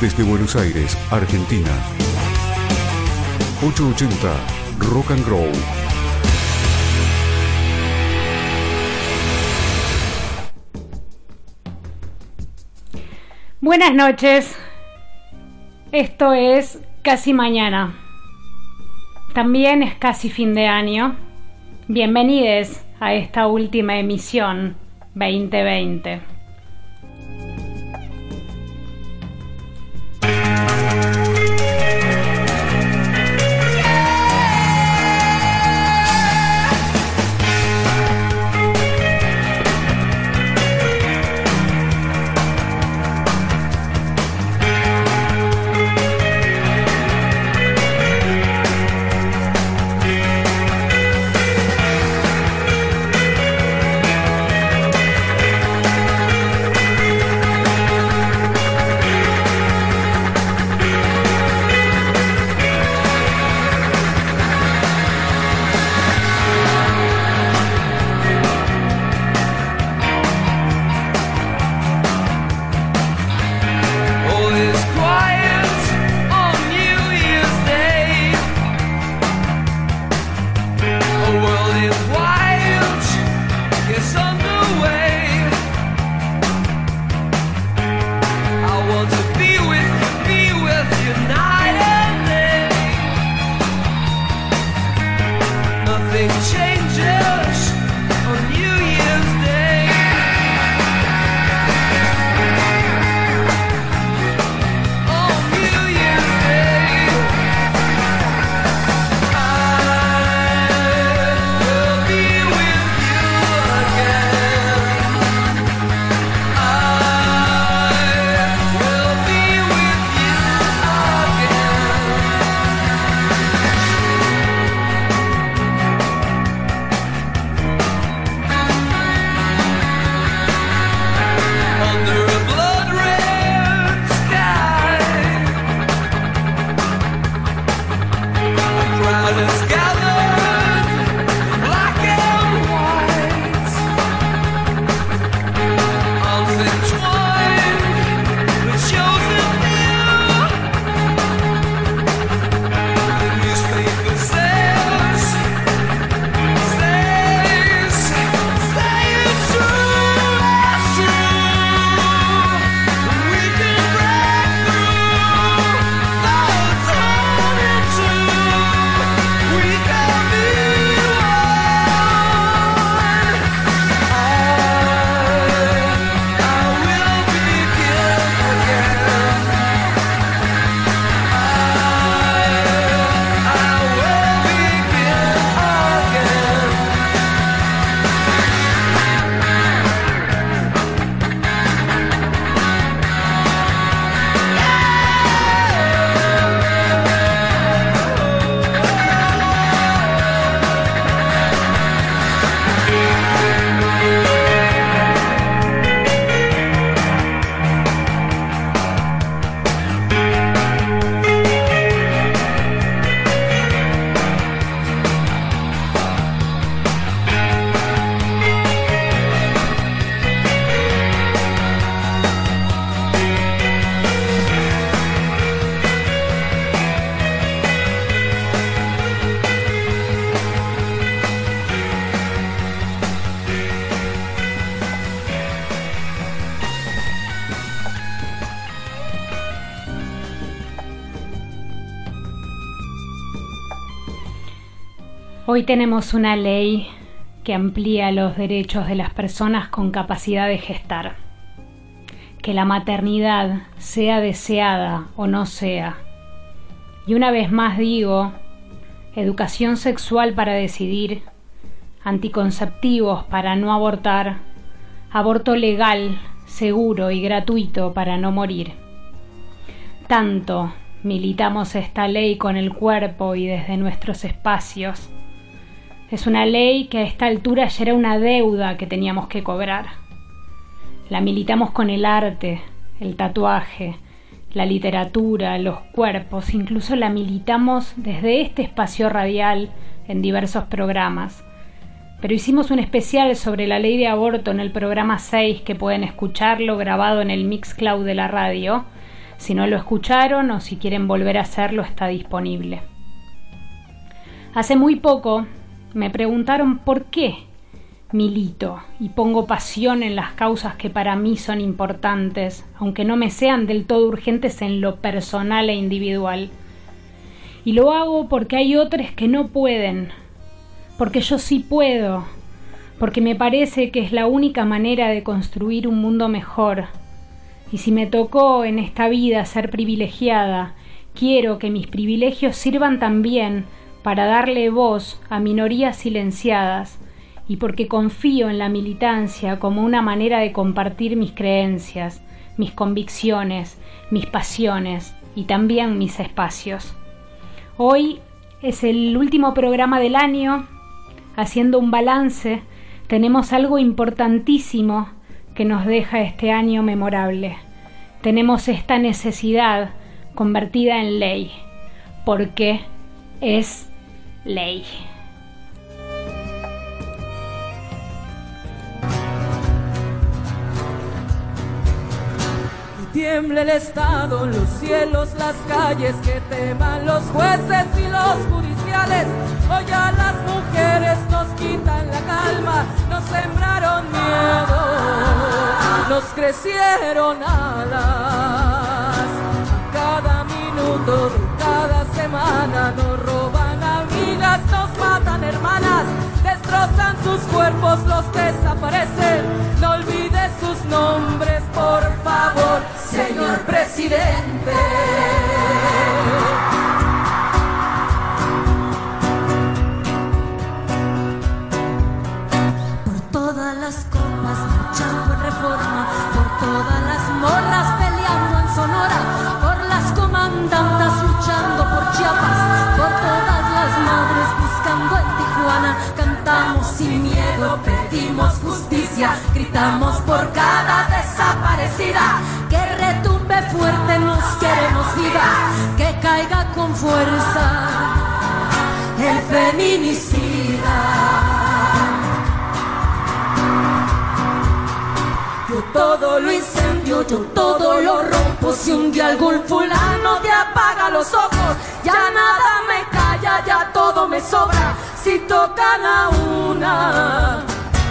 Desde Buenos Aires, Argentina. 880 Rock and Grow. Buenas noches. Esto es casi mañana. También es casi fin de año. Bienvenidos a esta última emisión 2020. Hoy tenemos una ley que amplía los derechos de las personas con capacidad de gestar. Que la maternidad sea deseada o no sea. Y una vez más digo, educación sexual para decidir, anticonceptivos para no abortar, aborto legal, seguro y gratuito para no morir. Tanto militamos esta ley con el cuerpo y desde nuestros espacios es una ley que a esta altura ya era una deuda que teníamos que cobrar. La militamos con el arte, el tatuaje, la literatura, los cuerpos, incluso la militamos desde este espacio radial en diversos programas, pero hicimos un especial sobre la ley de aborto en el programa 6 que pueden escucharlo grabado en el Mixcloud de la radio. Si no lo escucharon o si quieren volver a hacerlo está disponible. Hace muy poco me preguntaron por qué milito y pongo pasión en las causas que para mí son importantes, aunque no me sean del todo urgentes en lo personal e individual. Y lo hago porque hay otros que no pueden, porque yo sí puedo, porque me parece que es la única manera de construir un mundo mejor. Y si me tocó en esta vida ser privilegiada, quiero que mis privilegios sirvan también para darle voz a minorías silenciadas, y porque confío en la militancia como una manera de compartir mis creencias, mis convicciones, mis pasiones y también mis espacios. Hoy es el último programa del año haciendo un balance, tenemos algo importantísimo que nos deja este año memorable. Tenemos esta necesidad convertida en ley, porque es ley. tiemble el Estado, los cielos, las calles, que teman los jueces y los judiciales. Hoy a las mujeres nos quitan la calma, nos sembraron miedo, nos crecieron alas. Cada minuto cada semana nos roban hermanas, destrozan sus cuerpos, los desaparecen. No olvides sus nombres, por favor, señor presidente. sin gritamos por cada desaparecida, que retumbe fuerte, nos queremos viva, que caiga con fuerza el feminicida. Yo todo lo incendio, yo todo lo rompo. Si un día algún fulano te apaga los ojos, ya nada me calla, ya todo me sobra si tocan a una,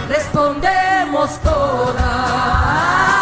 respondemos todas.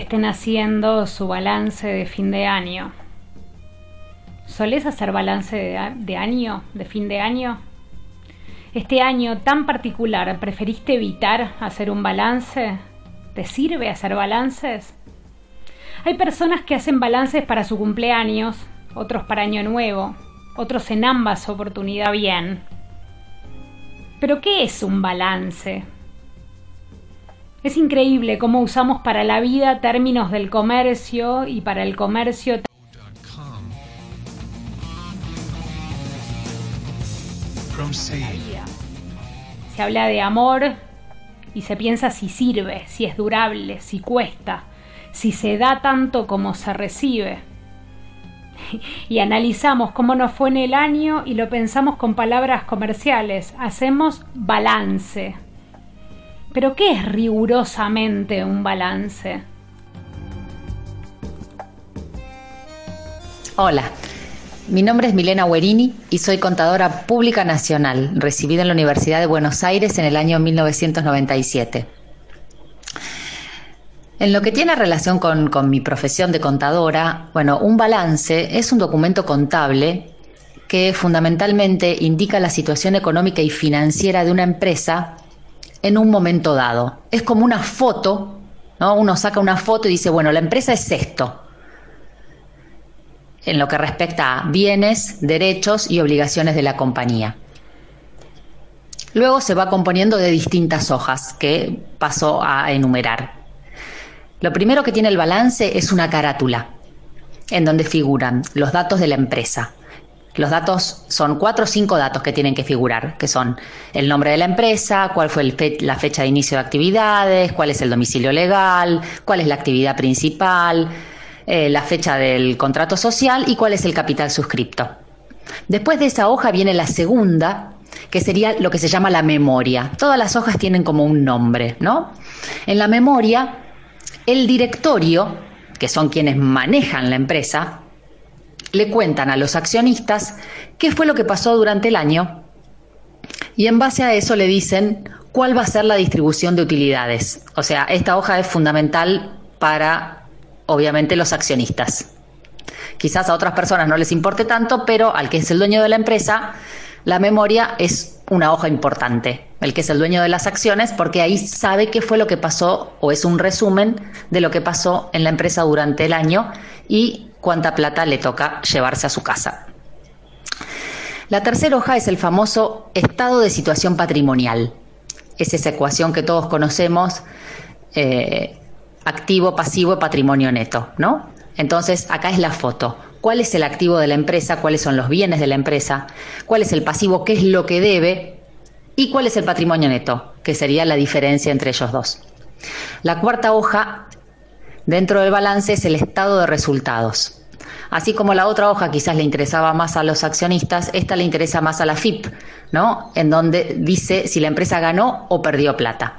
Estén haciendo su balance de fin de año. ¿Solés hacer balance de, año, de fin de año? Este año tan particular, ¿preferiste evitar hacer un balance? ¿Te sirve hacer balances? Hay personas que hacen balances para su cumpleaños, otros para Año Nuevo, otros en ambas oportunidades bien. Pero ¿qué es un balance? Es increíble cómo usamos para la vida términos del comercio y para el comercio. Se habla de amor y se piensa si sirve, si es durable, si cuesta, si se da tanto como se recibe. Y analizamos cómo nos fue en el año y lo pensamos con palabras comerciales. Hacemos balance. Pero ¿qué es rigurosamente un balance? Hola, mi nombre es Milena Guerini y soy contadora pública nacional, recibida en la Universidad de Buenos Aires en el año 1997. En lo que tiene relación con, mi profesión de contadora, bueno, un balance es un documento contable que fundamentalmente indica la situación económica y financiera de una empresa en un momento dado. Es como una foto, ¿no? Uno saca una foto y dice, bueno, la empresa es esto en lo que respecta a bienes, derechos y obligaciones de la compañía. Luego se va componiendo de distintas hojas que paso a enumerar. Lo primero que tiene el balance es una carátula, en donde figuran los datos de la empresa. Los datos son cuatro o cinco datos que tienen que figurar, que son el nombre de la empresa, cuál fue la fecha de inicio de actividades, cuál es el domicilio legal, cuál es la actividad principal, eh, la fecha del contrato social y cuál es el capital suscripto. Después de esa hoja viene la segunda, que sería lo que se llama la memoria. Todas las hojas tienen como un nombre, ¿no? En la memoria, el directorio, que son quienes manejan la empresa, le cuentan a los accionistas qué fue lo que pasó durante el año y en base a eso le dicen cuál va a ser la distribución de utilidades. O sea, esta hoja es fundamental para obviamente los accionistas. Quizás a otras personas no les importe tanto, pero al que es el dueño de la empresa, la memoria es una hoja importante, el que es el dueño de las acciones, porque ahí sabe qué fue lo que pasó o es un resumen de lo que pasó en la empresa durante el año y cuánta plata le toca llevarse a su casa. La tercera hoja es el famoso estado de situación patrimonial. Es esa ecuación que todos conocemos eh, activo, pasivo, patrimonio neto, ¿no? Entonces, acá es la foto. ¿Cuál es el activo de la empresa? ¿Cuáles son los bienes de la empresa? ¿Cuál es el pasivo? ¿Qué es lo que debe? ¿Y cuál es el patrimonio neto? Que sería la diferencia entre ellos dos. La cuarta hoja dentro del balance es el estado de resultados. Así como la otra hoja quizás le interesaba más a los accionistas, esta le interesa más a la FIP, ¿no? En donde dice si la empresa ganó o perdió plata.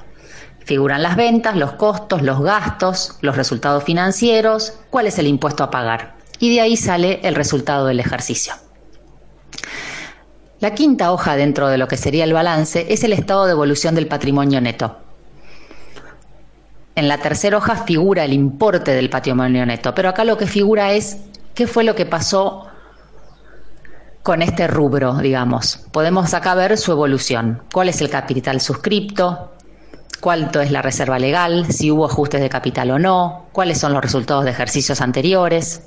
Figuran las ventas, los costos, los gastos, los resultados financieros, cuál es el impuesto a pagar. Y de ahí sale el resultado del ejercicio. La quinta hoja dentro de lo que sería el balance es el estado de evolución del patrimonio neto. En la tercera hoja figura el importe del patrimonio neto, pero acá lo que figura es qué fue lo que pasó con este rubro, digamos. Podemos acá ver su evolución. ¿Cuál es el capital suscripto? cuánto es la reserva legal, si hubo ajustes de capital o no, cuáles son los resultados de ejercicios anteriores.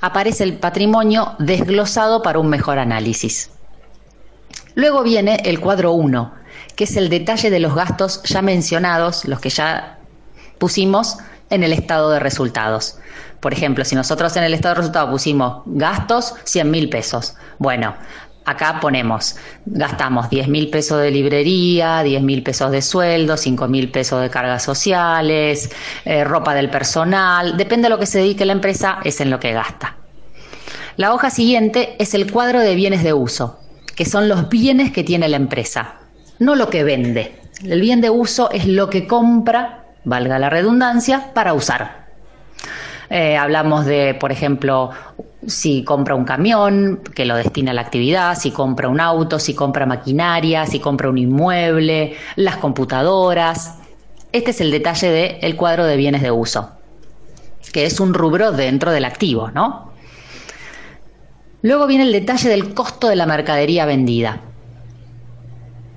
Aparece el patrimonio desglosado para un mejor análisis. Luego viene el cuadro 1, que es el detalle de los gastos ya mencionados, los que ya pusimos en el estado de resultados. Por ejemplo, si nosotros en el estado de resultados pusimos gastos 100 mil pesos, bueno, Acá ponemos, gastamos 10 mil pesos de librería, 10 mil pesos de sueldo, 5 mil pesos de cargas sociales, eh, ropa del personal, depende de lo que se dedique la empresa, es en lo que gasta. La hoja siguiente es el cuadro de bienes de uso, que son los bienes que tiene la empresa, no lo que vende. El bien de uso es lo que compra, valga la redundancia, para usar. Eh, hablamos de, por ejemplo, si compra un camión que lo destina a la actividad, si compra un auto, si compra maquinaria, si compra un inmueble, las computadoras. Este es el detalle del cuadro de bienes de uso, que es un rubro dentro del activo, ¿no? Luego viene el detalle del costo de la mercadería vendida.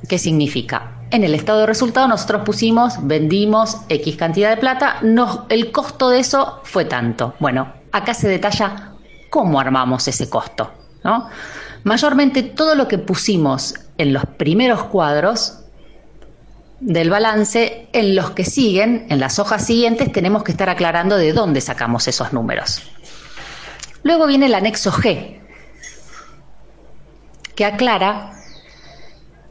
¿Qué significa? En el estado de resultado nosotros pusimos, vendimos X cantidad de plata, el costo de eso fue tanto. Bueno, acá se detalla cómo armamos ese costo. Mayormente todo lo que pusimos en los primeros cuadros del balance, en los que siguen, en las hojas siguientes, tenemos que estar aclarando de dónde sacamos esos números. Luego viene el anexo G, que aclara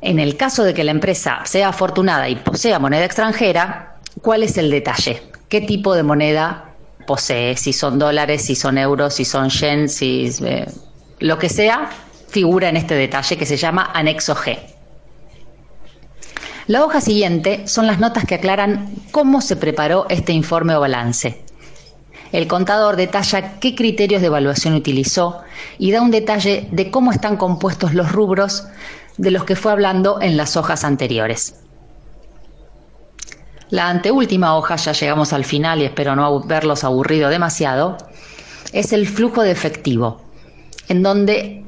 En el caso de que la empresa sea afortunada y posea moneda extranjera, ¿cuál es el detalle? ¿Qué tipo de moneda posee? Si son dólares, si son euros, si son yen, si eh, lo que sea, figura en este detalle que se llama anexo G. La hoja siguiente son las notas que aclaran cómo se preparó este informe o balance. El contador detalla qué criterios de evaluación utilizó y da un detalle de cómo están compuestos los rubros de los que fue hablando en las hojas anteriores. La anteúltima hoja, ya llegamos al final y espero no verlos aburrido demasiado, es el flujo de efectivo, en donde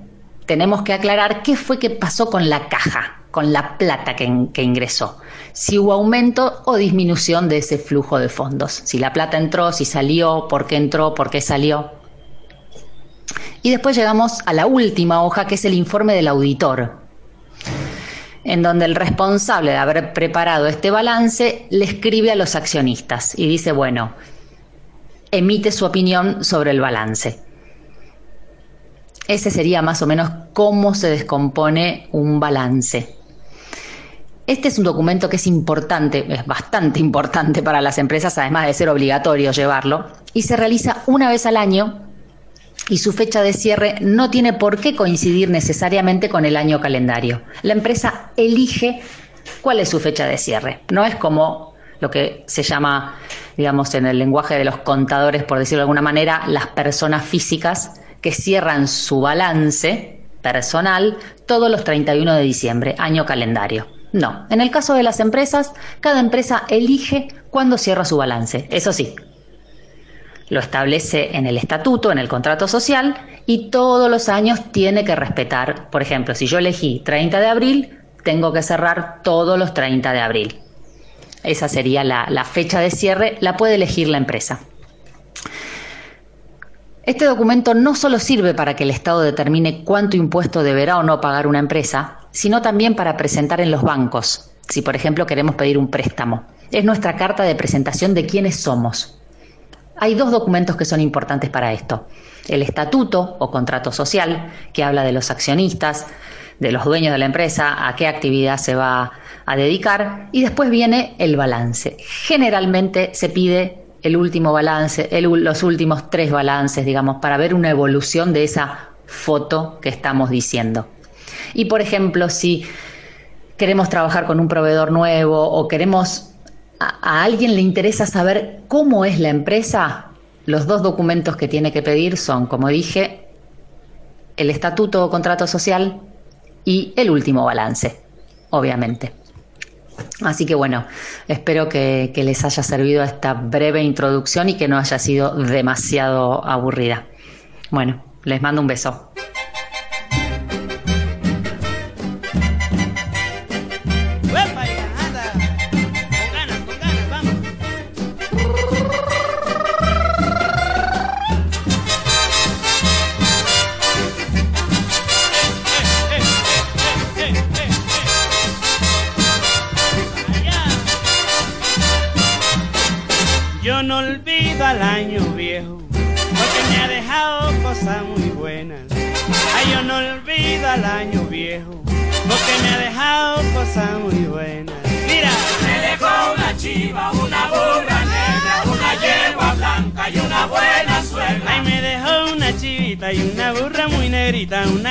tenemos que aclarar qué fue que pasó con la caja, con la plata que, ingresó. Si hubo aumento o disminución de ese flujo de fondos. Si la plata entró, si salió, por qué entró, por qué salió. Y después llegamos a la última hoja, que es el informe del auditor, en donde el responsable de haber preparado este balance le escribe a los accionistas y dice, bueno, emite su opinión sobre el balance. Ese sería más o menos cómo se descompone un balance. Este es un documento que es importante, es bastante importante para las empresas, además de ser obligatorio llevarlo, y se realiza una vez al año y su fecha de cierre no tiene por qué coincidir necesariamente con el año calendario. La empresa elige cuál es su fecha de cierre. No es como lo que se llama, digamos, en el lenguaje de los contadores, por decirlo de alguna manera, las personas físicas que cierran su balance personal todos los 31 de diciembre, año calendario. No, en el caso de las empresas, cada empresa elige cuándo cierra su balance. Eso sí, lo establece en el estatuto, en el contrato social, y todos los años tiene que respetar. Por ejemplo, si yo elegí 30 de abril, tengo que cerrar todos los 30 de abril. Esa sería la, fecha de cierre, la puede elegir la empresa. Este documento no solo sirve para que el Estado determine cuánto impuesto deberá o no pagar una empresa, sino también para presentar en los bancos, si por ejemplo queremos pedir un préstamo. Es nuestra carta de presentación de quiénes somos. Hay dos documentos que son importantes para esto. El estatuto o contrato social, que habla de los accionistas, de los dueños de la empresa, a qué actividad se va a dedicar, y después viene el balance. Generalmente se pide el último balance, los últimos tres balances, digamos, para ver una evolución de esa foto que estamos diciendo. Y por ejemplo, si queremos trabajar con un proveedor nuevo o queremos a, alguien le interesa saber cómo es la empresa, los dos documentos que tiene que pedir son, como dije, el estatuto o contrato social y el último balance, obviamente. Así que bueno, espero que, les haya servido esta breve introducción y que no haya sido demasiado aburrida. Bueno, les mando un beso.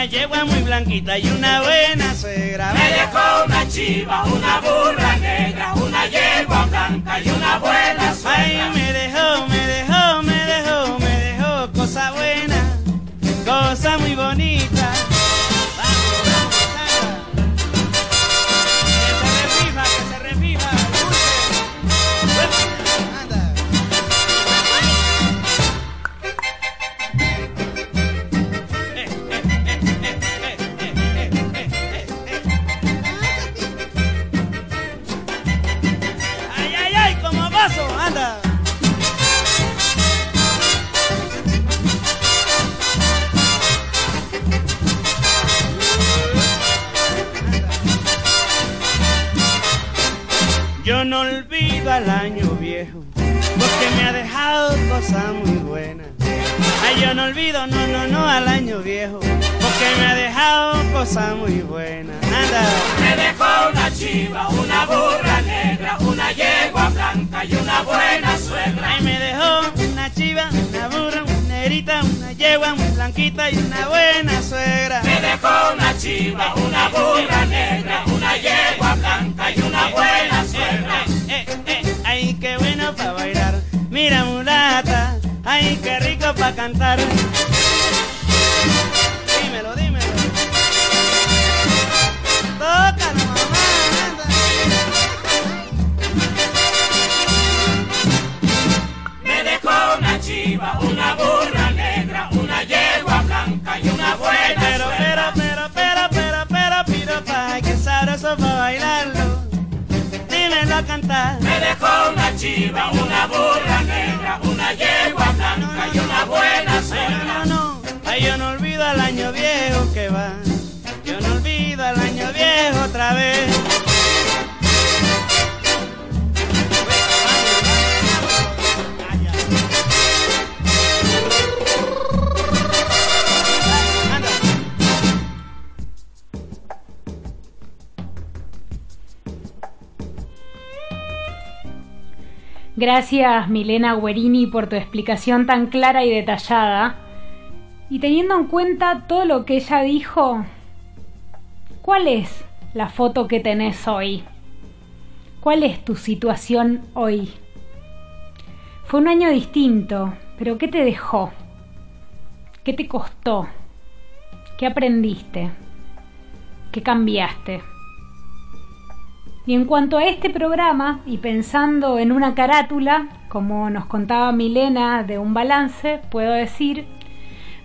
Una yegua muy blanquita y una buena suegra. Me dejó una chiva, una burra negra, una yegua blanca y una buena suegra. Ay, me dejó, me dejó, viejo, porque porque me ha dejado cosas muy buenas. Anda. Me dejó una chiva, una burra negra, una yegua blanca y una buena suegra. Ay, me dejó una chiva, una burra, una negrita, una yegua, una blanquita y una buena suegra. Me dejó una chiva, una burra negra, una yegua blanca y una buena suegra. Eh, eh, eh, ay, qué bueno para bailar. Mira, mulata, ay, qué rico para cantar. Dímelo, dímelo. Tócalo, mamá. anda. Me dejó una chiva, una burra negra, una yegua blanca y una buena Pero, pero, pero, pero, pero, pero, piropa, ay, qué sabroso para bailarlo. Dímelo a cantar. Me dejó una chiva, una burra negra, una yegua blanca y una buena no, no, no. Yo no olvido al año viejo que va. Yo no olvido al año viejo otra vez. Gracias Milena Guerini por tu explicación tan clara y detallada. Y teniendo en cuenta todo lo que ella dijo, ¿cuál es la foto que tenés hoy? ¿Cuál es tu situación hoy? Fue un año distinto, pero ¿qué te dejó? ¿Qué te costó? ¿Qué aprendiste? ¿Qué cambiaste? Y en cuanto a este programa, y pensando en una carátula, como nos contaba Milena de un balance, puedo decir,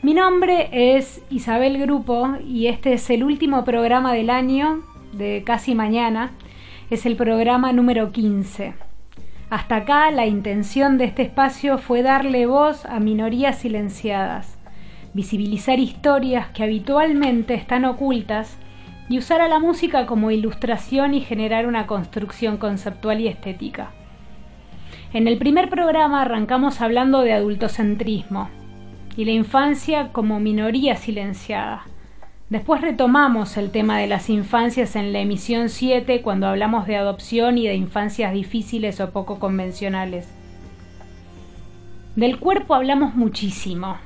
mi nombre es Isabel Grupo y este es el último programa del año de casi mañana, es el programa número 15. Hasta acá la intención de este espacio fue darle voz a minorías silenciadas, visibilizar historias que habitualmente están ocultas y usar a la música como ilustración y generar una construcción conceptual y estética. En el primer programa arrancamos hablando de adultocentrismo y la infancia como minoría silenciada. Después retomamos el tema de las infancias en la emisión 7 cuando hablamos de adopción y de infancias difíciles o poco convencionales. Del cuerpo hablamos muchísimo.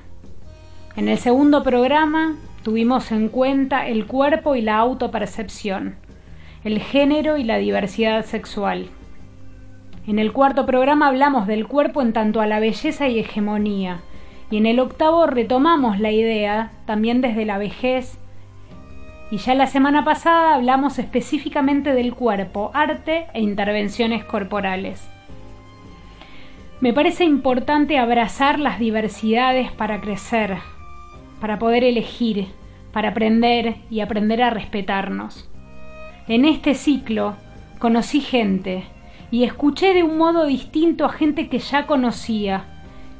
En el segundo programa tuvimos en cuenta el cuerpo y la autopercepción, el género y la diversidad sexual. En el cuarto programa hablamos del cuerpo en tanto a la belleza y hegemonía, y en el octavo retomamos la idea también desde la vejez, y ya la semana pasada hablamos específicamente del cuerpo, arte e intervenciones corporales. Me parece importante abrazar las diversidades para crecer, para poder elegir, para aprender y aprender a respetarnos. En este ciclo conocí gente y escuché de un modo distinto a gente que ya conocía,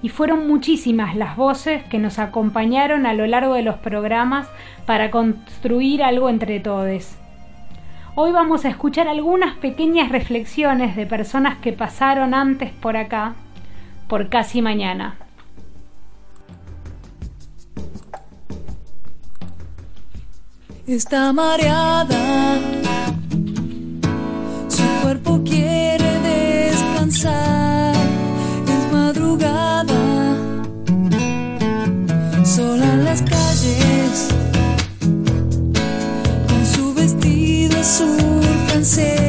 y fueron muchísimas las voces que nos acompañaron a lo largo de los programas para construir algo entre todos. Hoy vamos a escuchar algunas pequeñas reflexiones de personas que pasaron antes por acá, por casi mañana. Está mareada, su cuerpo quiere descansar, con su vestido azul francés,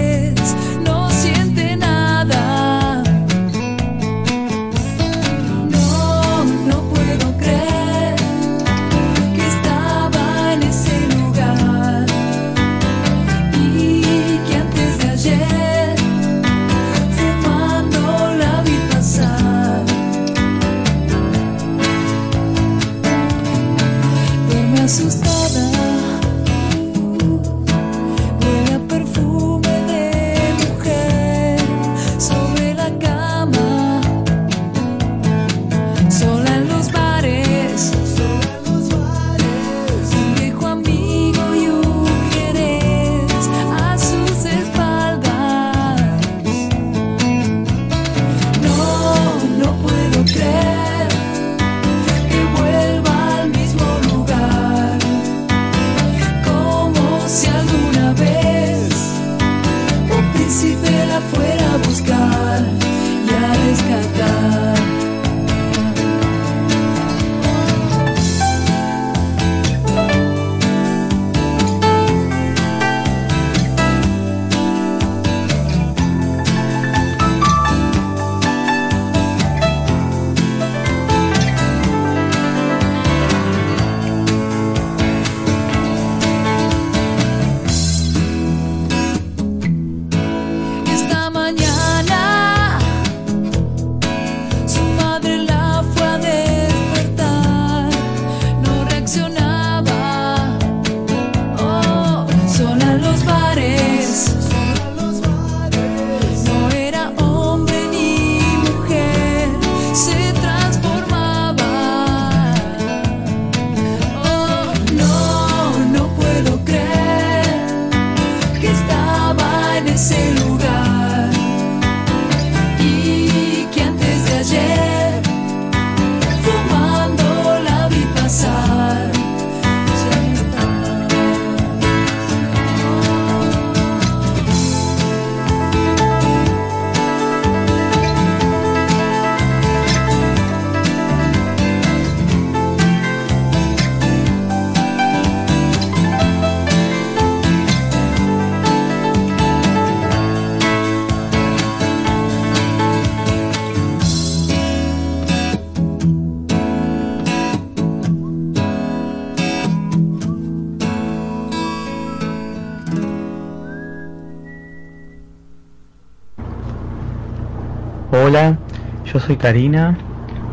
yo soy Karina.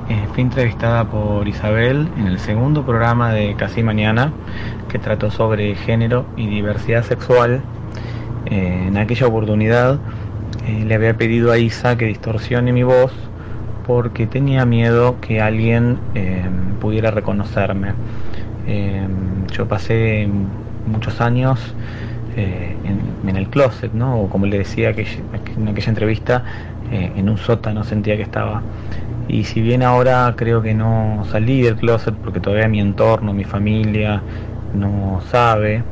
Eh, fui entrevistada por Isabel en el segundo programa de Casi Mañana que trató sobre género y diversidad sexual. Eh, en aquella oportunidad eh, le había pedido a Isa que distorsione mi voz porque tenía miedo que alguien pudiera reconocerme. Yo pasé muchos años en, el closet, ¿no? O como le decía en aquella entrevista, eh, en un sótano sentía que estaba. Y si bien ahora creo que no salí del closet porque todavía mi entorno, mi familia no sabe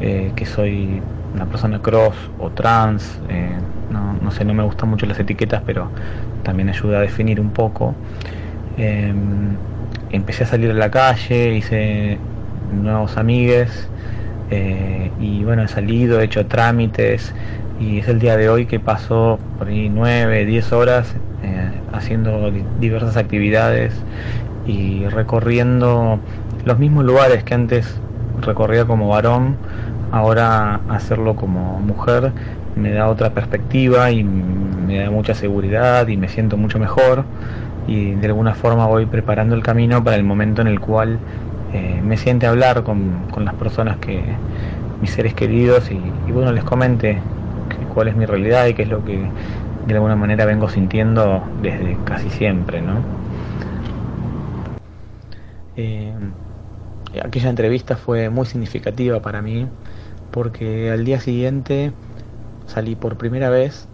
eh, que soy una persona cross o trans, eh, no, no sé, no me gustan mucho las etiquetas, pero también ayuda a definir un poco. Empecé a salir a la calle, hice nuevos amigues y bueno, he salido, he hecho trámites y es el día de hoy que paso por ahí 9, 10 horas eh, haciendo di- diversas actividades y recorriendo los mismos lugares que antes recorría como varón, ahora hacerlo como mujer me da otra perspectiva y me da mucha seguridad y me siento mucho mejor y de alguna forma voy preparando el camino para el momento en el cual eh, me siente hablar con, con las personas que mis seres queridos y, y bueno les comente cuál es mi realidad y qué es lo que de alguna manera vengo sintiendo desde casi siempre, ¿no? Eh, aquella entrevista fue muy significativa para mí porque al día siguiente salí por primera vez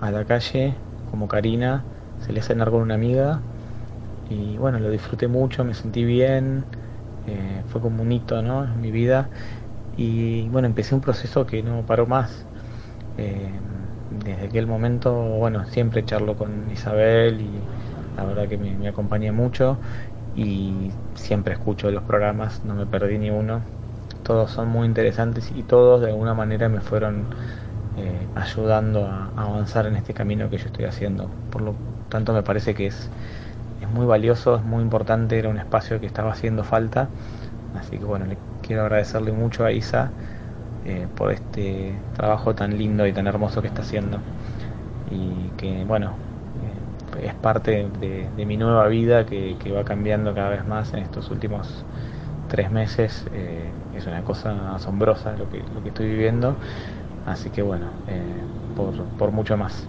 a la calle como Karina, salí a cenar con una amiga y bueno, lo disfruté mucho, me sentí bien, eh, fue como un hito ¿no? en mi vida y bueno, empecé un proceso que no paró más. Eh, desde aquel momento, bueno, siempre charlo con Isabel y la verdad que me, me mucho y siempre escucho los programas, no me perdí ni uno. Todos son muy interesantes y todos de alguna manera me fueron eh, ayudando a, a avanzar en este camino que yo estoy haciendo. Por lo tanto me parece que es, es muy valioso, es muy importante, era un espacio que estaba haciendo falta. Así que bueno, le quiero agradecerle mucho a Isa eh, por este trabajo tan lindo y tan hermoso que está haciendo. Y que bueno, eh, es parte de, mi nueva vida que, que va cambiando cada vez más en estos últimos tres meses. eh, es una cosa asombrosa lo que, lo que estoy viviendo. Así que bueno, por, por mucho más.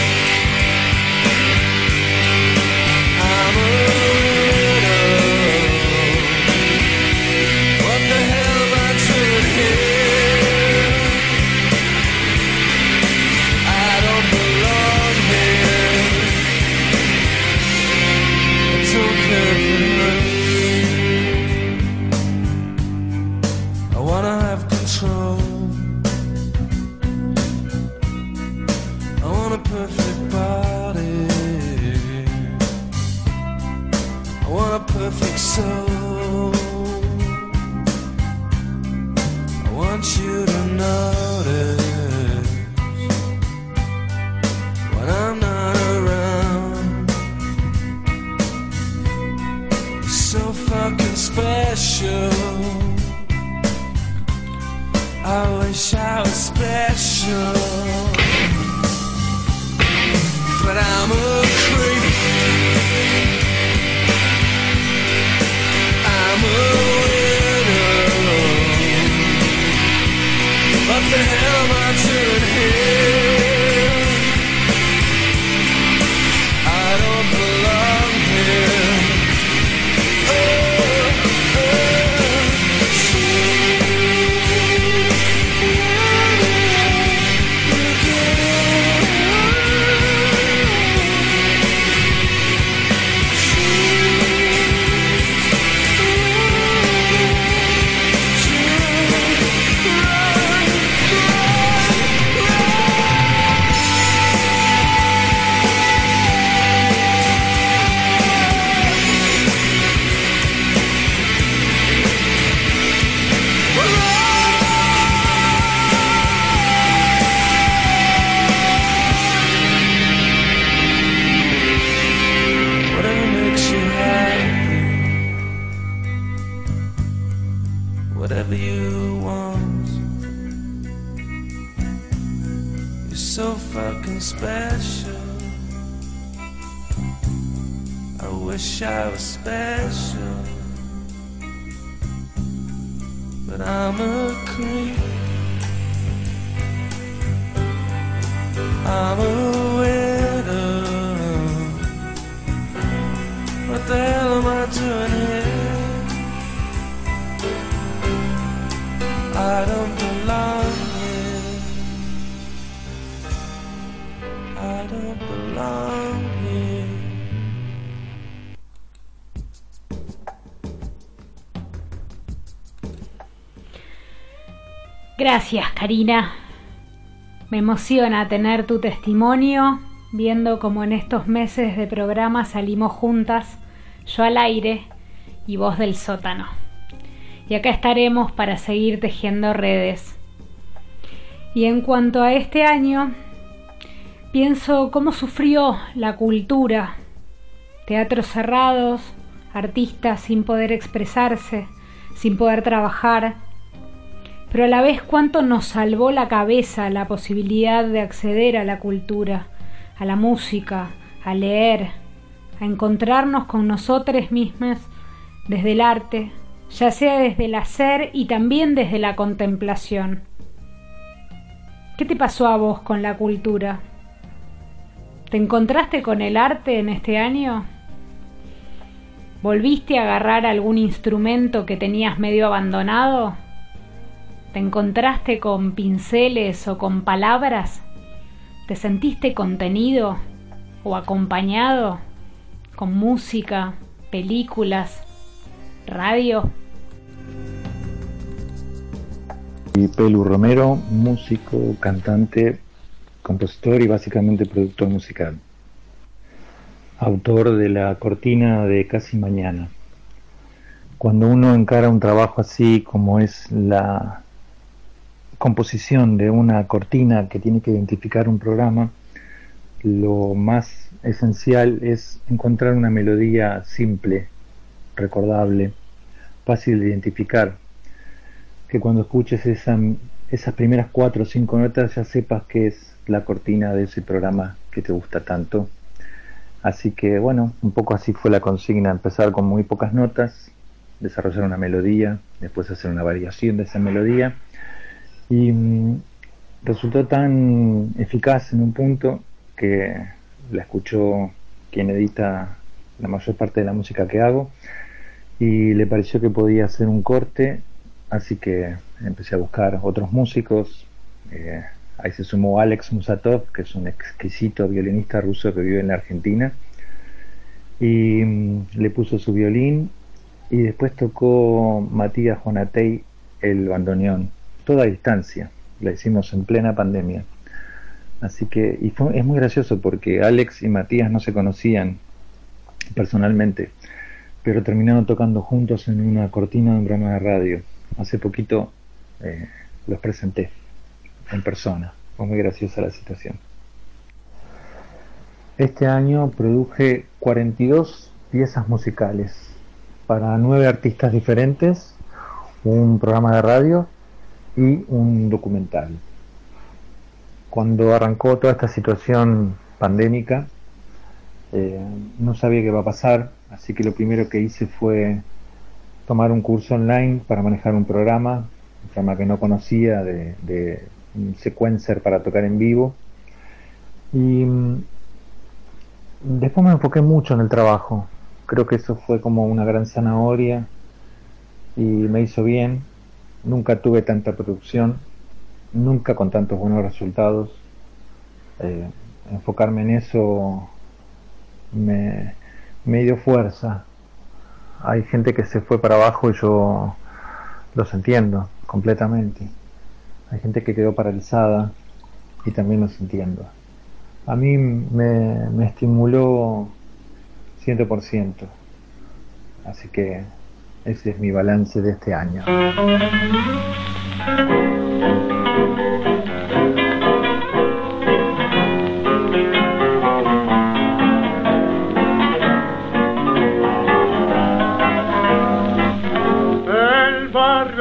Gracias, Karina. Me emociona tener tu testimonio, viendo cómo en estos meses de programa salimos juntas, yo al aire y vos del sótano. Y acá estaremos para seguir tejiendo redes. Y en cuanto a este año, pienso cómo sufrió la cultura. Teatros cerrados, artistas sin poder expresarse, sin poder trabajar, pero a la vez cuánto nos salvó la cabeza la posibilidad de acceder a la cultura, a la música, a leer, a encontrarnos con nosotros mismas desde el arte, ya sea desde el hacer y también desde la contemplación. ¿Qué te pasó a vos con la cultura? ¿Te encontraste con el arte en este año? ¿Volviste a agarrar algún instrumento que tenías medio abandonado? ¿Te encontraste con pinceles o con palabras? ¿Te sentiste contenido o acompañado con música, películas, radio? Y Pelu Romero, músico, cantante, compositor y básicamente productor musical. Autor de la cortina de Casi Mañana. Cuando uno encara un trabajo así como es la composición de una cortina que tiene que identificar un programa, lo más esencial es encontrar una melodía simple, recordable, fácil de identificar, que cuando escuches esa, esas primeras cuatro o cinco notas ya sepas que es la cortina de ese programa que te gusta tanto. Así que bueno, un poco así fue la consigna, empezar con muy pocas notas, desarrollar una melodía, después hacer una variación de esa melodía y mm, resultó tan eficaz en un punto que la escuchó quien edita la mayor parte de la música que hago y le pareció que podía hacer un corte, así que empecé a buscar otros músicos. Eh, ahí se sumó Alex Musatov, que es un exquisito violinista ruso que vive en la Argentina, y mm, le puso su violín y después tocó Matías Jonatey el bandoneón toda distancia. La hicimos en plena pandemia. Así que, y fue, es muy gracioso porque Alex y Matías no se conocían personalmente, pero terminaron tocando juntos en una cortina de un programa de radio. Hace poquito eh, los presenté en persona. Fue muy graciosa la situación. Este año produje 42 piezas musicales para nueve artistas diferentes, un programa de radio y un documental. Cuando arrancó toda esta situación pandémica, eh, no sabía qué va a pasar, así que lo primero que hice fue tomar un curso online para manejar un programa, un programa que no conocía de, de un sequencer para tocar en vivo. Y mm, después me enfoqué mucho en el trabajo. Creo que eso fue como una gran zanahoria y me hizo bien Nunca tuve tanta producción, nunca con tantos buenos resultados. Eh, enfocarme en eso me, dio fuerza. Hay gente que se fue para abajo y yo los entiendo completamente. Hay gente que quedó paralizada y también los entiendo. A mí me, me estimuló 100%. Así que ese es mi balance de este año.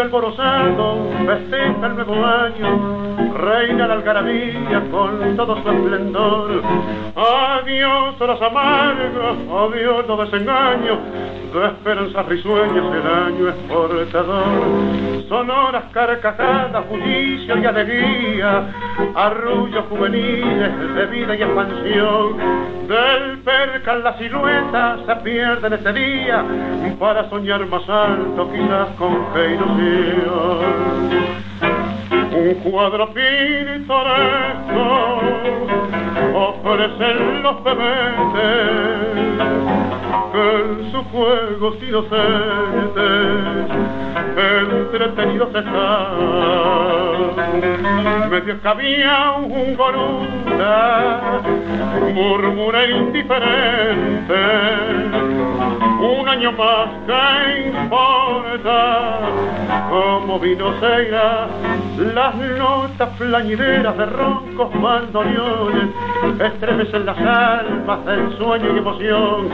Barrio alborozado festeja el nuevo año, reina la algarabía con todo su esplendor. Adiós horas amargas, adiós los desengaños, de esperanzas risueñas el año es portador. Sonoras carcajadas, bullicio y alegría, arrullos juveniles de vida y expansión. Del percal la silueta se pierde en este día para soñar más alto, quizás con fe y un cuadro pintoresco ofrecen los que en sus juegos inocentes entretenidos están medio que había un gorunda murmura indiferente un año más que importa como vino se las notas plañideras de roncos mandoneones estremecen las almas del sueño y emoción.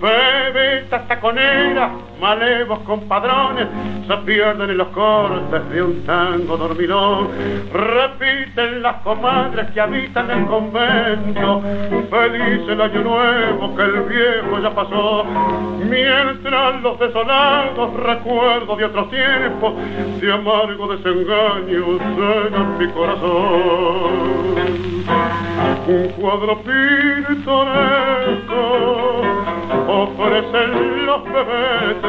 Bebetas taconeras, malevos compadrones, se pierden en los cortes de un tango dormilón. Repiten las comadres que habitan el convento, feliz el año nuevo que el viejo ya pasó. Mientras los desolados recuerdos de otros tiempos, de amargo desengaño, llenan mi corazón. Un cuadro pintoresco ofrecen los bebetes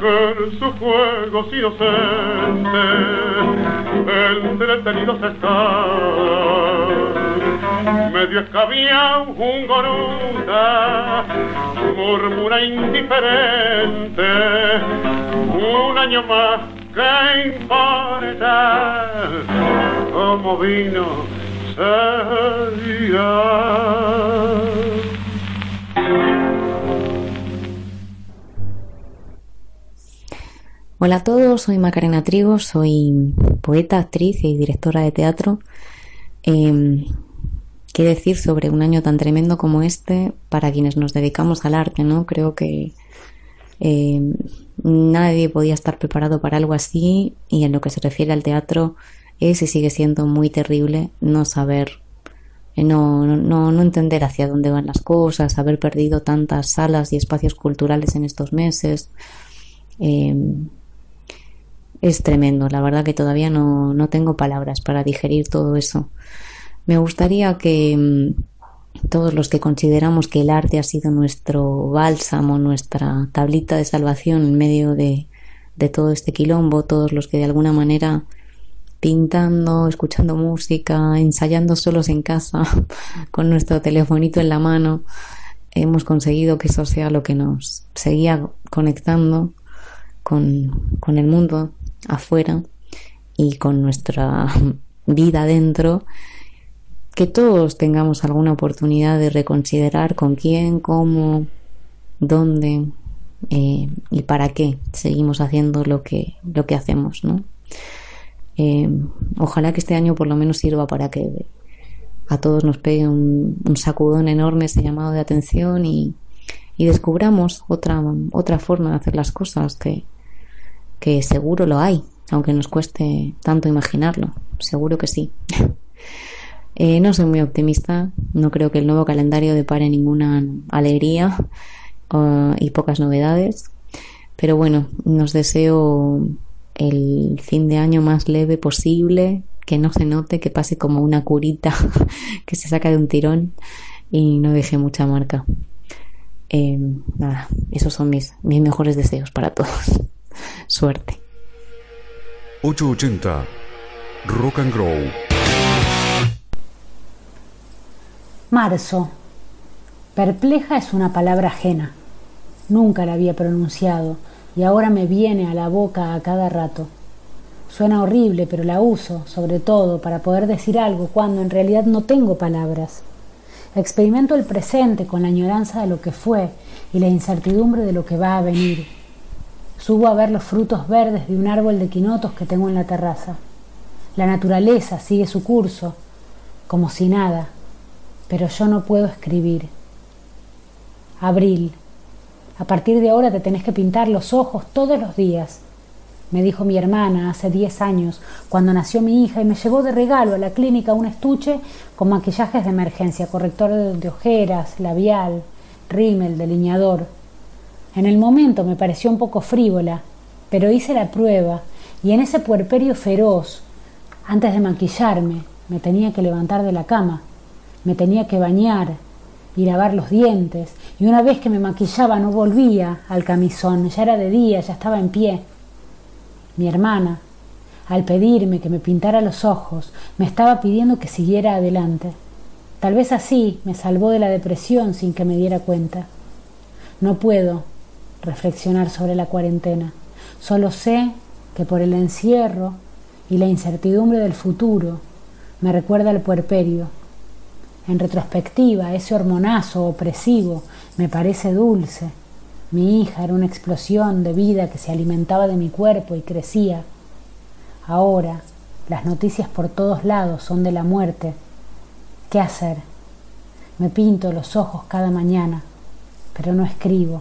que en sus juegos inocentes entretenidos están. Medio escabía un gorunda, murmura indiferente, un año más ¿Qué importa cómo vino sería? Hola a todos, soy Macarena Trigo, soy poeta, actriz y directora de teatro. Eh, ¿Qué decir sobre un año tan tremendo como este para quienes nos dedicamos al arte? ¿no? Creo que eh, nadie podía estar preparado para algo así y en lo que se refiere al teatro es y sigue siendo muy terrible no saber, no, no, no entender hacia dónde van las cosas, haber perdido tantas salas y espacios culturales en estos meses. Eh, es tremendo, la verdad que todavía no, no tengo palabras para digerir todo eso. Me gustaría que mm, todos los que consideramos que el arte ha sido nuestro bálsamo, nuestra tablita de salvación en medio de, todo este quilombo, todos los que de alguna manera pintando, escuchando música, ensayando solos en casa, con nuestro telefonito en la mano, hemos conseguido que eso sea lo que nos seguía conectando con, con el mundo afuera y con nuestra vida dentro que todos tengamos alguna oportunidad de reconsiderar con quién, cómo, dónde eh, y para qué seguimos haciendo lo que, lo que hacemos, ¿no? Eh, ojalá que este año por lo menos sirva para que a todos nos pegue un, sacudón enorme ese llamado de atención y, descubramos otra, otra forma de hacer las cosas que, que seguro lo hay, aunque nos cueste tanto imaginarlo, seguro que sí. Eh, no soy muy optimista, no creo que el nuevo calendario depare ninguna alegría y pocas novedades, pero bueno, nos deseo el fin de año más leve posible, que no se note, que pase como una curita que se saca de un tirón y no deje mucha marca. Eh, nada, esos son mis, mis mejores deseos para todos. Suerte. 880 Rock and Grow Marzo. Perpleja es una palabra ajena. Nunca la había pronunciado y ahora me viene a la boca a cada rato. Suena horrible, pero la uso, sobre todo, para poder decir algo cuando en realidad no tengo palabras. Experimento el presente con la añoranza de lo que fue y la incertidumbre de lo que va a venir. Subo a ver los frutos verdes de un árbol de quinotos que tengo en la terraza. La naturaleza sigue su curso, como si nada, pero yo no puedo escribir. Abril. A partir de ahora te tenés que pintar los ojos todos los días. me dijo mi hermana hace 10 años, cuando nació mi hija y me llevó de regalo a la clínica un estuche con maquillajes de emergencia, corrector de ojeras, labial, rímel, delineador. En el momento me pareció un poco frívola, pero hice la prueba y en ese puerperio feroz, antes de maquillarme, me tenía que levantar de la cama, me tenía que bañar y lavar los dientes, y una vez que me maquillaba no volvía al camisón, ya era de día, ya estaba en pie. Mi hermana, al pedirme que me pintara los ojos, me estaba pidiendo que siguiera adelante. Tal vez así me salvó de la depresión sin que me diera cuenta. No puedo reflexionar sobre la cuarentena. Solo sé que por el encierro y la incertidumbre del futuro me recuerda al puerperio. En retrospectiva, ese hormonazo opresivo me parece dulce mi hija era una explosión de vida que se alimentaba de mi cuerpo y crecía. Ahora las noticias por todos lados son de la muerte. ¿Qué hacer? Me pinto los ojos cada mañana, pero no escribo.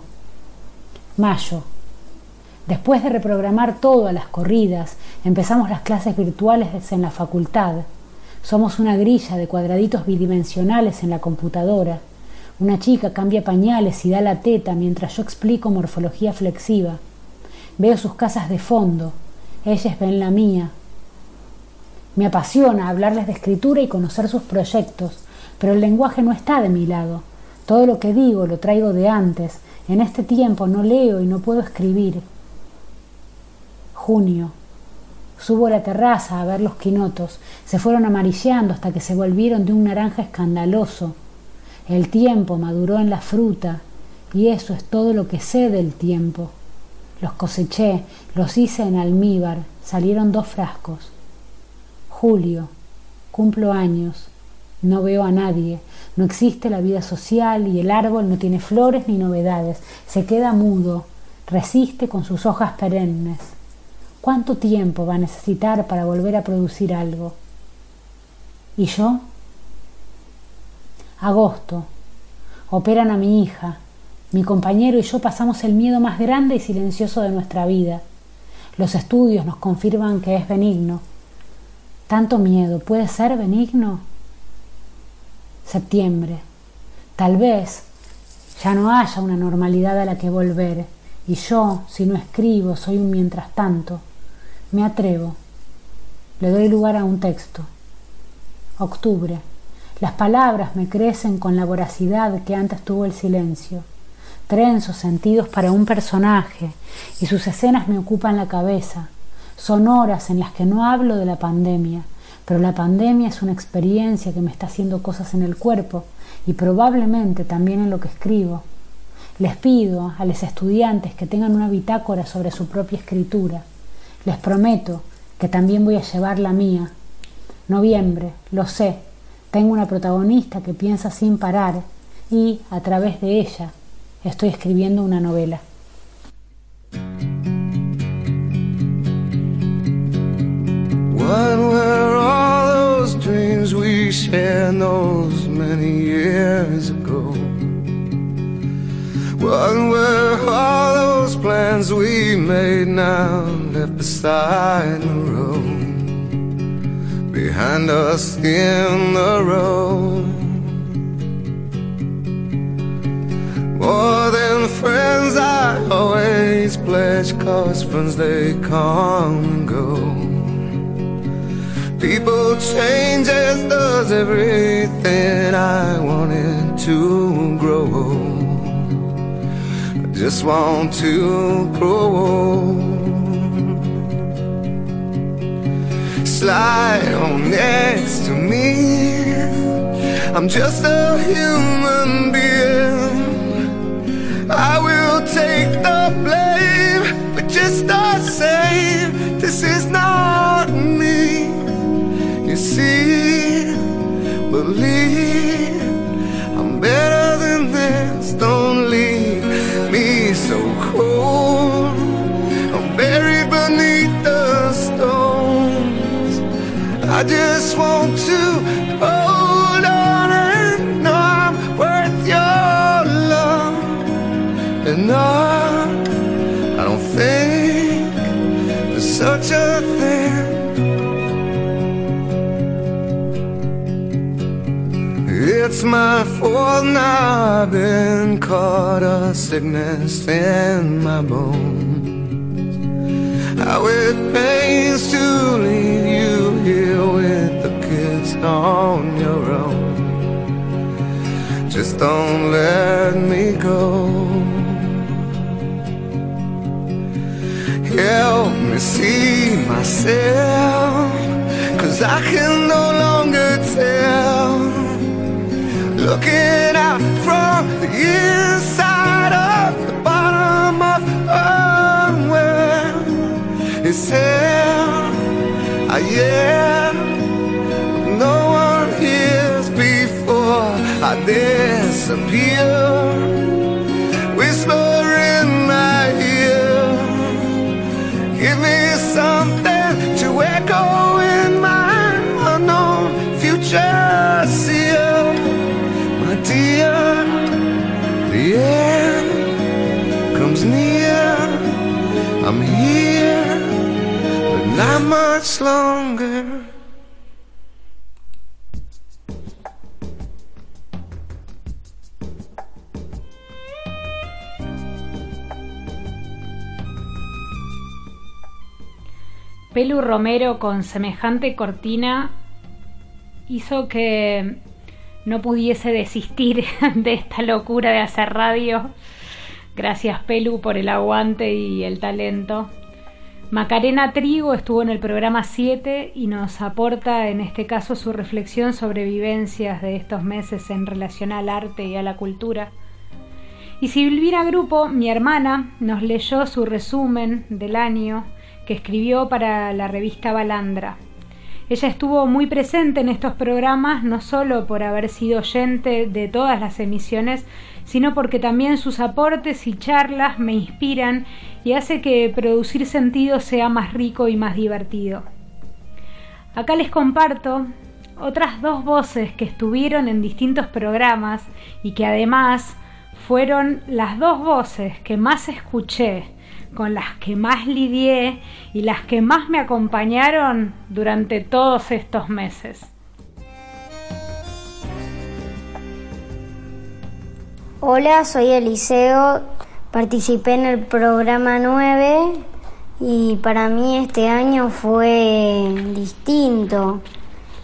Mayo. Después de reprogramar todo a las corridas, empezamos las clases virtuales en la facultad. Somos una grilla de cuadraditos bidimensionales en la computadora una chica cambia pañales y da la teta mientras yo explico morfología flexiva. Veo sus casas de fondo, ellas ven la mía. Me apasiona hablarles de escritura y conocer sus proyectos, pero el lenguaje no está de mi lado. Todo lo que digo lo traigo de antes. En este tiempo no leo y no puedo escribir. Junio. Subo a la terraza a ver los quinotos. Se fueron amarillando hasta que se volvieron de un naranja escandaloso. El tiempo maduró en la fruta y eso es todo lo que sé del tiempo. Los coseché, los hice en almíbar, salieron dos frascos. Julio, cumplo años, no veo a nadie, no existe la vida social y el árbol no tiene flores ni novedades, se queda mudo, resiste con sus hojas perennes. ¿Cuánto tiempo va a necesitar para volver a producir algo? ¿Y yo? Agosto. Operan a mi hija. Mi compañero y yo pasamos el miedo más grande y silencioso de nuestra vida. Los estudios nos confirman que es benigno. ¿Tanto miedo puede ser benigno? Septiembre. Tal vez ya no haya una normalidad a la que volver, y yo, si no escribo, soy un mientras tanto. Me atrevo. Le doy lugar a un texto. Octubre. Las palabras me crecen con la voracidad que antes tuvo el silencio. Trenzo sentidos para un personaje y sus escenas me ocupan la cabeza. Son horas en las que no hablo de la pandemia, pero la pandemia es una experiencia que me está haciendo cosas en el cuerpo y probablemente también en lo que escribo. Les pido a los estudiantes que tengan una bitácora sobre su propia escritura. Les prometo que también voy a llevar la mía. Noviembre, lo sé, tengo una protagonista que piensa sin parar y, a través de ella, estoy escribiendo una novela. What were all those dreams we shared those many years ago? What were all those plans we made now left beside the? Behind us in the road. More than friends, I always pledge, cause friends they come and go. People change as does everything I wanted to grow. I just want to grow. Slide on next to me. I'm just a human being. I will take the blame, but just the same, this is not me. You see, I just want to hold on and know I'm worth your love. And no, I don't think there's such a thing. It's my fault now I've been caught a sickness in my bones. How it pains to leave you here with the kids on your own. Just don't let me go. Help me see myself, cause I can no longer tell. Looking out from the inside of the bottom of a well is hell. I yeah. No one hears before I disappear. Much longer. Pelu Romero con semejante cortina hizo que no pudiese desistir de esta locura de hacer radio. Gracias Pelu por el aguante y el talento. Macarena Trigo estuvo en el programa 7 y nos aporta en este caso su reflexión sobre vivencias de estos meses en relación al arte y a la cultura. Y Silvina Grupo, mi hermana, nos leyó su resumen del año que escribió para la revista Balandra. Ella estuvo muy presente en estos programas no solo por haber sido oyente de todas las emisiones, sino porque también sus aportes y charlas me inspiran y hace que producir sentido sea más rico y más divertido. Acá les comparto otras dos voces que estuvieron en distintos programas y que además fueron las dos voces que más escuché, con las que más lidié y las que más me acompañaron durante todos estos meses. Hola, soy Eliseo, participé en el programa 9 y para mí este año fue distinto.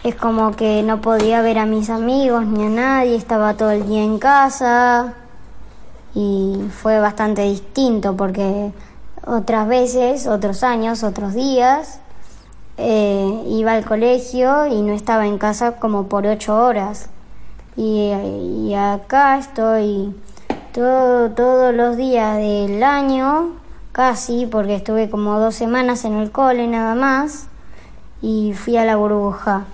Es como que no podía ver a mis amigos ni a nadie, estaba todo el día en casa y fue bastante distinto porque otras veces, otros años, otros días, eh, iba al colegio y no estaba en casa como por ocho horas. Y, y acá estoy todo, todos los días del año, casi, porque estuve como dos semanas en el cole nada más, y fui a la burbuja.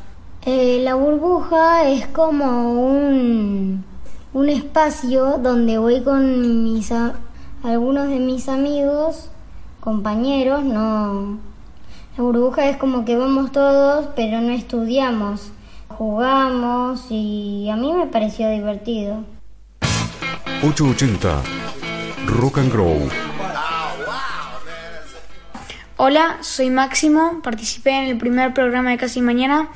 Eh, la burbuja es como un, un espacio donde voy con mis algunos de mis amigos, compañeros, no. La burbuja es como que vamos todos, pero no estudiamos. Jugamos y a mí me pareció divertido. 880 Rock and Grow. Hola, soy Máximo, participé en el primer programa de Casi Mañana.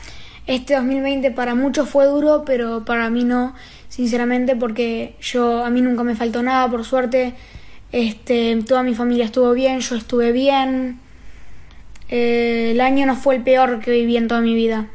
Este 2020 para muchos fue duro, pero para mí no, sinceramente, porque yo a mí nunca me faltó nada, por suerte. Este, toda mi familia estuvo bien, yo estuve bien. Eh, el año no fue el peor que viví en toda mi vida.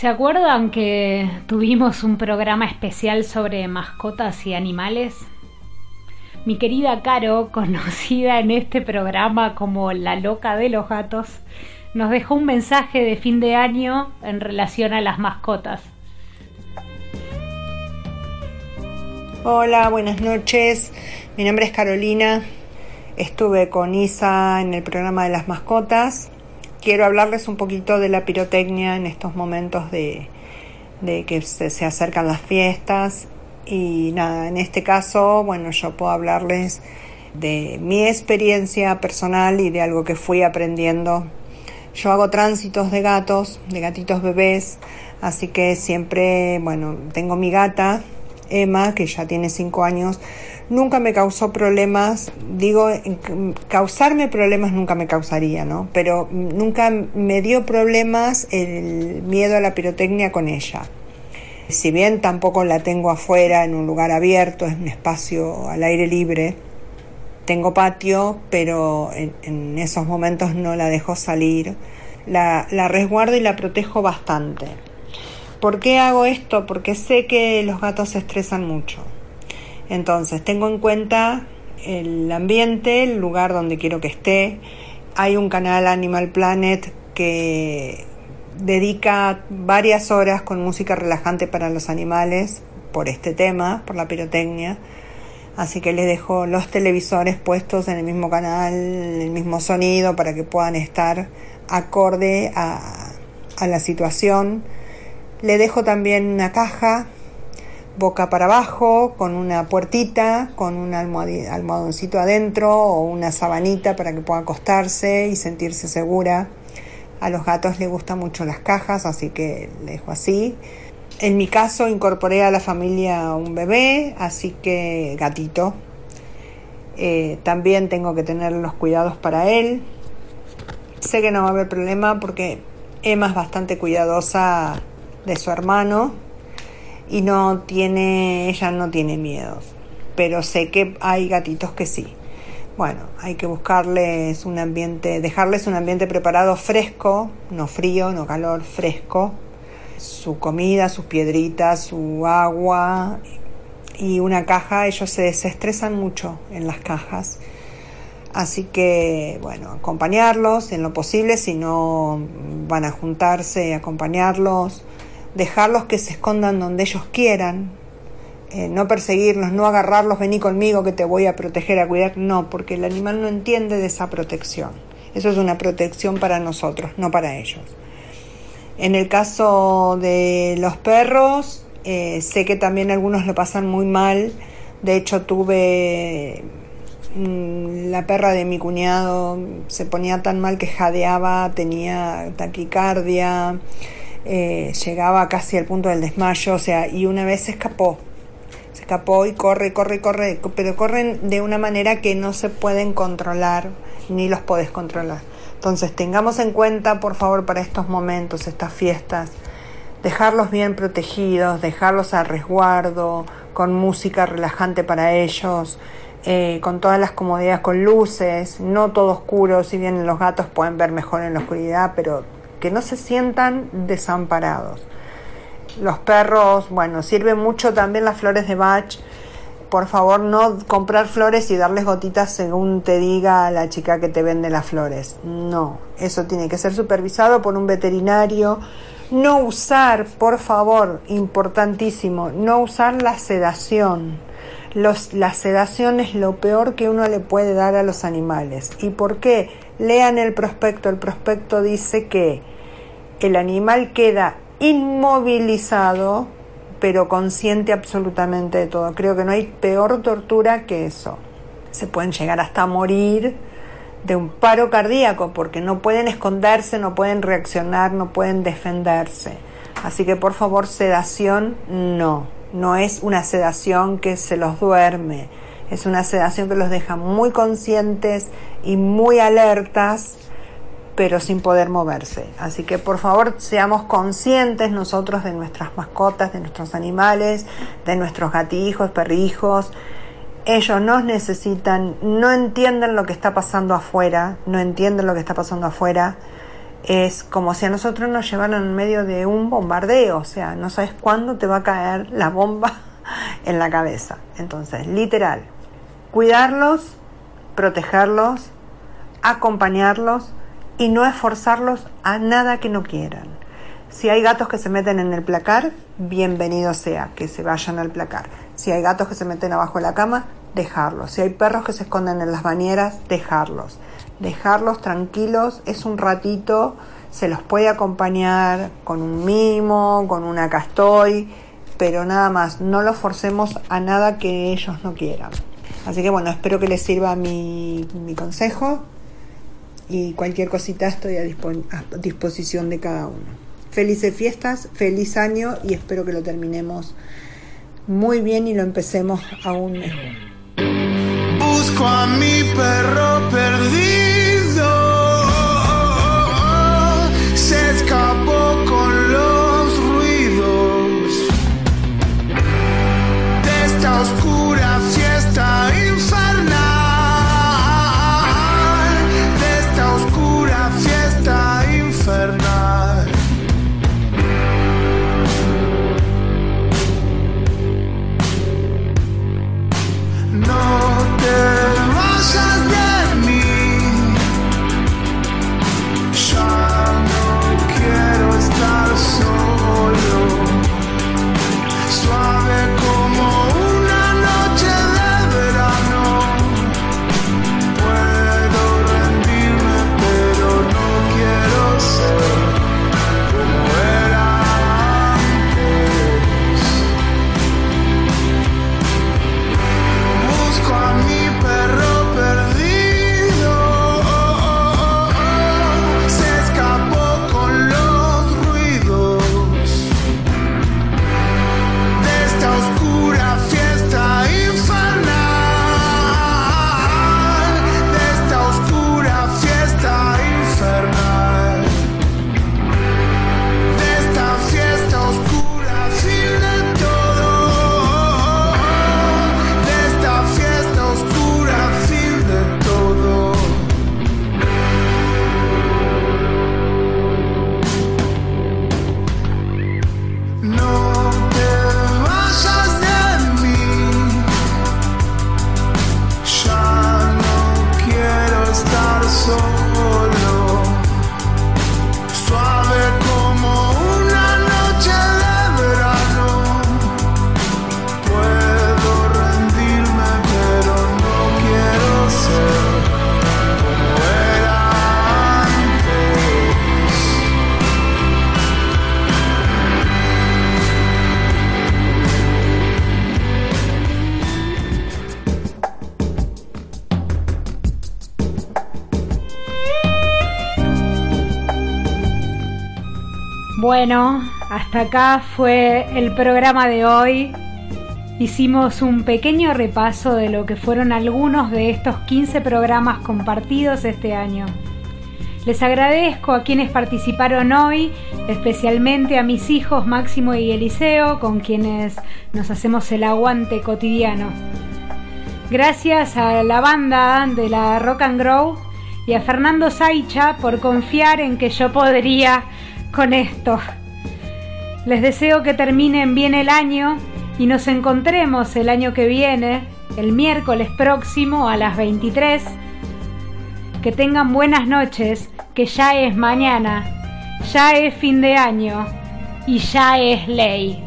¿Se acuerdan que tuvimos un programa especial sobre mascotas y animales? Mi querida Caro, conocida en este programa como la loca de los gatos, nos dejó un mensaje de fin de año en relación a las mascotas. Hola, buenas noches. Mi nombre es Carolina. Estuve con Isa en el programa de las mascotas. Quiero hablarles un poquito de la pirotecnia en estos momentos de, que se, se acercan las fiestas. Y nada, en este caso, bueno, yo puedo hablarles de mi experiencia personal y de algo que fui aprendiendo. Yo hago tránsitos de gatos, de gatitos bebés, así que siempre, bueno, tengo mi gata, Emma, que ya tiene 5 años, nunca me causó problemas, digo, causarme problemas nunca me causaría, ¿no? Pero nunca me dio problemas el miedo a la pirotecnia con ella. Si bien tampoco la tengo afuera en un lugar abierto, es un espacio al aire libre, tengo patio, pero en, en esos momentos no la dejo salir. La, la resguardo y la protejo bastante. ¿Por qué hago esto? Porque sé que los gatos se estresan mucho. Entonces, tengo en cuenta el ambiente, el lugar donde quiero que esté. Hay un canal Animal Planet que dedica varias horas con música relajante para los animales por este tema, por la pirotecnia. Así que les dejo los televisores puestos en el mismo canal, el mismo sonido para que puedan estar acorde a, a la situación le dejo también una caja boca para abajo, con una puertita, con un almohadoncito adentro o una sabanita para que pueda acostarse y sentirse segura. A los gatos les gustan mucho las cajas, así que le dejo así. En mi caso incorporé a la familia un bebé, así que gatito. Eh, también tengo que tener los cuidados para él. Sé que no va a haber problema porque Emma es bastante cuidadosa de su hermano y no tiene, ella no tiene miedo, pero sé que hay gatitos que sí. Bueno, hay que buscarles un ambiente, dejarles un ambiente preparado fresco, no frío, no calor, fresco. Su comida, sus piedritas, su agua y una caja, ellos se desestresan mucho en las cajas. Así que, bueno, acompañarlos en lo posible, si no van a juntarse, acompañarlos, dejarlos que se escondan donde ellos quieran, eh, no perseguirlos, no agarrarlos, vení conmigo que te voy a proteger, a cuidar, no, porque el animal no entiende de esa protección. Eso es una protección para nosotros, no para ellos. En el caso de los perros, eh, sé que también algunos lo pasan muy mal. De hecho, tuve mm, la perra de mi cuñado, se ponía tan mal que jadeaba, tenía taquicardia eh, llegaba casi al punto del desmayo, o sea, y una vez se escapó, se escapó y corre, corre, corre, pero corren de una manera que no se pueden controlar, ni los podés controlar. Entonces tengamos en cuenta, por favor, para estos momentos, estas fiestas, dejarlos bien protegidos, dejarlos a resguardo, con música relajante para ellos, eh, con todas las comodidades, con luces, no todo oscuro, si bien los gatos pueden ver mejor en la oscuridad, pero que no se sientan desamparados. Los perros, bueno, sirve mucho también las flores de Bach. Por favor, no comprar flores y darles gotitas según te diga la chica que te vende las flores. No, eso tiene que ser supervisado por un veterinario. No usar, por favor, importantísimo, no usar la sedación. Los, la sedación es lo peor que uno le puede dar a los animales. ¿Y por qué? Lean el prospecto. El prospecto dice que el animal queda inmovilizado, pero consciente absolutamente de todo. Creo que no hay peor tortura que eso. Se pueden llegar hasta morir de un paro cardíaco porque no pueden esconderse, no pueden reaccionar, no pueden defenderse. Así que por favor, sedación no. No es una sedación que se los duerme. Es una sedación que los deja muy conscientes y muy alertas pero sin poder moverse. Así que por favor seamos conscientes nosotros de nuestras mascotas, de nuestros animales, de nuestros gatijos, perrijos. Ellos nos necesitan, no entienden lo que está pasando afuera, no entienden lo que está pasando afuera. es como si a nosotros nos llevaran en medio de un bombardeo, o sea, no sabes cuándo te va a caer la bomba en la cabeza. Entonces, literal, cuidarlos, protegerlos, acompañarlos y no esforzarlos a nada que no quieran. Si hay gatos que se meten en el placar, bienvenido sea, que se vayan al placar. Si hay gatos que se meten abajo de la cama, dejarlos. Si hay perros que se esconden en las bañeras, dejarlos. Dejarlos tranquilos, es un ratito, se los puede acompañar con un mimo, con una castoy, pero nada más, no los forcemos a nada que ellos no quieran. Así que bueno, espero que les sirva mi, mi consejo y cualquier cosita estoy a, a disposición de cada uno. Felices fiestas, feliz año y espero que lo terminemos muy bien y lo empecemos aún mejor. Busco a mi perro perdido. Bueno, hasta acá fue el programa de hoy. Hicimos un pequeño repaso de lo que fueron algunos de estos 15 programas compartidos este año. Les agradezco a quienes participaron hoy, especialmente a mis hijos Máximo y Eliseo, con quienes nos hacemos el aguante cotidiano. Gracias a la banda de la Rock and Grow y a Fernando Saicha por confiar en que yo podría con esto. Les deseo que terminen bien el año y nos encontremos el año que viene, el miércoles próximo a las 23. Que tengan buenas noches, que ya es mañana, ya es fin de año y ya es ley.